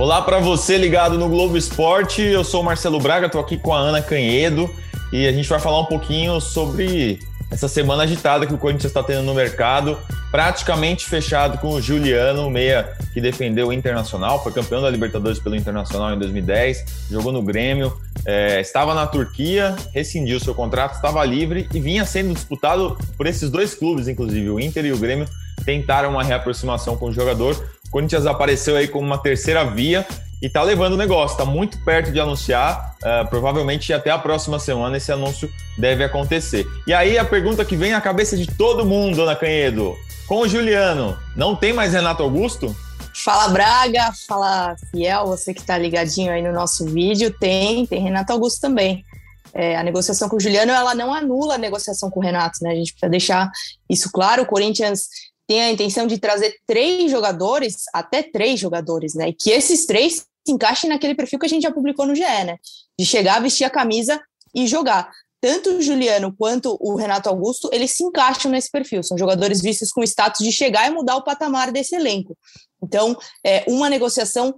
Olá para você ligado no Globo Esporte. Eu sou o Marcelo Braga, estou aqui com a Ana Canhedo e a gente vai falar um pouquinho sobre essa semana agitada que o Corinthians está tendo no mercado, praticamente fechado com o Juliano, meia que defendeu o Internacional, foi campeão da Libertadores pelo Internacional em 2010, jogou no Grêmio, é, estava na Turquia, rescindiu seu contrato, estava livre e vinha sendo disputado por esses dois clubes, inclusive o Inter e o Grêmio, tentaram uma reaproximação com o jogador. Corinthians apareceu aí como uma terceira via e tá levando o negócio, tá muito perto de anunciar. Uh, provavelmente até a próxima semana esse anúncio deve acontecer. E aí a pergunta que vem à cabeça de todo mundo, Dona Canhedo, com o Juliano, não tem mais Renato Augusto? Fala Braga, fala Fiel, você que tá ligadinho aí no nosso vídeo, tem, tem Renato Augusto também. É, a negociação com o Juliano, ela não anula a negociação com o Renato, né? A gente precisa deixar isso claro. O Corinthians tem a intenção de trazer três jogadores, até três jogadores, né? E que esses três se encaixem naquele perfil que a gente já publicou no GE, né? De chegar, vestir a camisa e jogar. Tanto o Juliano quanto o Renato Augusto, eles se encaixam nesse perfil. São jogadores vistos com status de chegar e mudar o patamar desse elenco. Então, é, uma negociação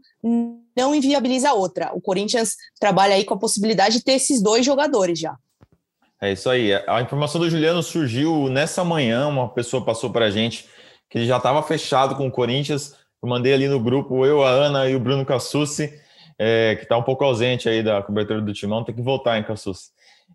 não inviabiliza a outra. O Corinthians trabalha aí com a possibilidade de ter esses dois jogadores já. É isso aí. A informação do Juliano surgiu nessa manhã. Uma pessoa passou para a gente que ele já estava fechado com o Corinthians. Eu mandei ali no grupo, eu, a Ana e o Bruno Cassucci, é, que está um pouco ausente aí da cobertura do Timão, tem que voltar em Cassucci.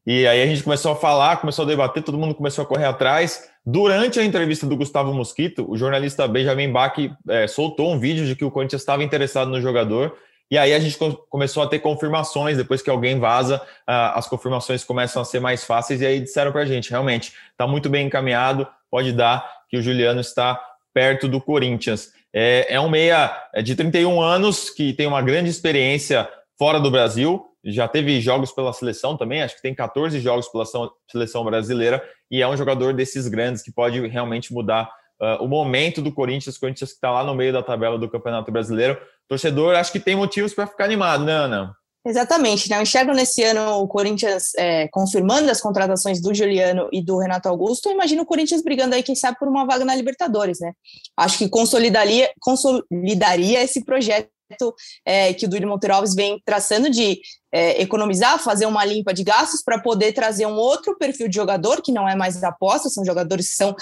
E aí a gente começou a falar, começou a debater, todo mundo começou a correr atrás. Durante a entrevista do Gustavo Mosquito, o jornalista Benjamin Bach é, soltou um vídeo de que o Corinthians estava interessado no jogador. E aí a gente começou a ter confirmações, depois que alguém vaza, as confirmações começam a ser mais fáceis, e aí disseram para a gente, realmente, está muito bem encaminhado, pode dar que o Juliano está perto do Corinthians. É, é um meia é de 31 anos que tem uma grande experiência fora do Brasil, já teve jogos pela seleção também, acho que tem 14 jogos pela seleção brasileira, e é um jogador desses grandes que pode realmente mudar uh, o momento do Corinthians, Corinthians que está lá no meio da tabela do Campeonato Brasileiro. torcedor, acho que tem motivos para ficar animado, né, Ana? Exatamente, né? Eu enxergo nesse ano o Corinthians é, confirmando as contratações do Juliano e do Renato Augusto. Eu imagino o Corinthians brigando aí, quem sabe, por uma vaga na Libertadores, né? Acho que consolidaria, consolidaria esse projeto é, que o Duílio Monteiro Alves vem traçando de é, economizar, fazer uma limpa de gastos para poder trazer um outro perfil de jogador, que não é mais aposta, são jogadores que são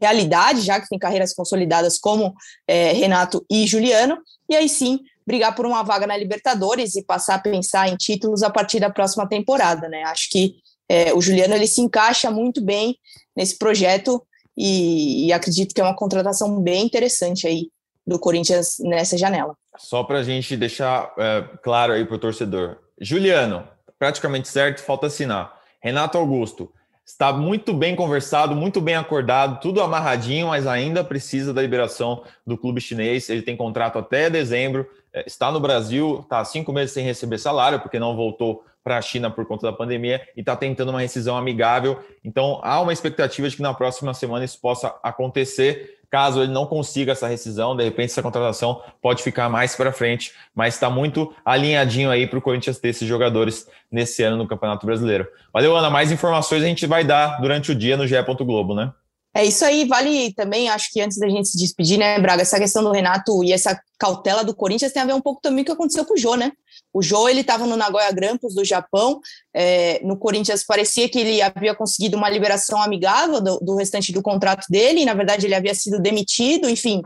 realidade, já que tem carreiras consolidadas como é, Renato e Juliano, e aí sim brigar por uma vaga na Libertadores e passar a pensar em títulos a partir da próxima temporada, né? Acho que é, o Juliano ele se encaixa muito bem nesse projeto e, e acredito que é uma contratação bem interessante aí do Corinthians nessa janela. Só para a gente deixar é, claro aí para o torcedor, Juliano, praticamente certo, falta assinar. Renato Augusto, está muito bem conversado, muito bem acordado, tudo amarradinho, mas ainda precisa da liberação do clube chinês. Ele tem contrato até dezembro, é, está no Brasil, está cinco meses sem receber salário, porque não voltou para a China por conta da pandemia e está tentando uma rescisão amigável. Então, há uma expectativa de que na próxima semana isso possa acontecer. Caso ele não consiga essa rescisão, de repente essa contratação pode ficar mais para frente, mas está muito alinhadinho aí para o Corinthians ter esses jogadores nesse ano no Campeonato Brasileiro. Valeu, Ana. Mais informações a gente vai dar durante o dia no GE. Globo, né? É isso aí, vale também, acho que antes da gente se despedir, né, Braga, essa questão do Renato e essa cautela do Corinthians tem a ver um pouco também com o que aconteceu com o Jô, né? O Jô, ele estava no Nagoya Grampus do Japão, é, no Corinthians parecia que ele havia conseguido uma liberação amigável do, do, restante do contrato dele, e na verdade ele havia sido demitido, enfim,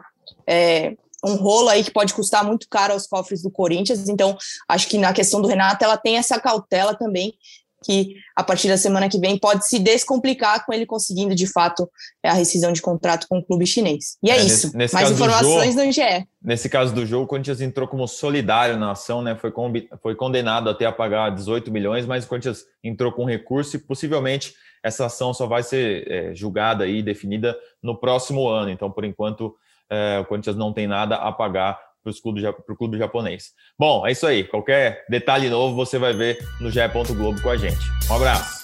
é, um rolo aí que pode custar muito caro aos cofres do Corinthians, então acho que na questão do Renato ela tem essa cautela também que a partir da semana que vem pode se descomplicar com ele conseguindo de fato a rescisão de contrato com o clube chinês. E é, é isso. Nesse, nesse Mais informações no GE. Nesse caso do jogo, o Corinthians entrou como solidário na ação, né? Foi, foi condenado até a pagar 18 milhões, mas o Corinthians entrou com recurso e possivelmente essa ação só vai ser é, julgada e definida no próximo ano. Então, por enquanto, é, o Corinthians não tem nada a pagar para o clube japonês. Bom, é isso aí. Qualquer detalhe novo você vai ver no ge.globo com a gente. Um abraço.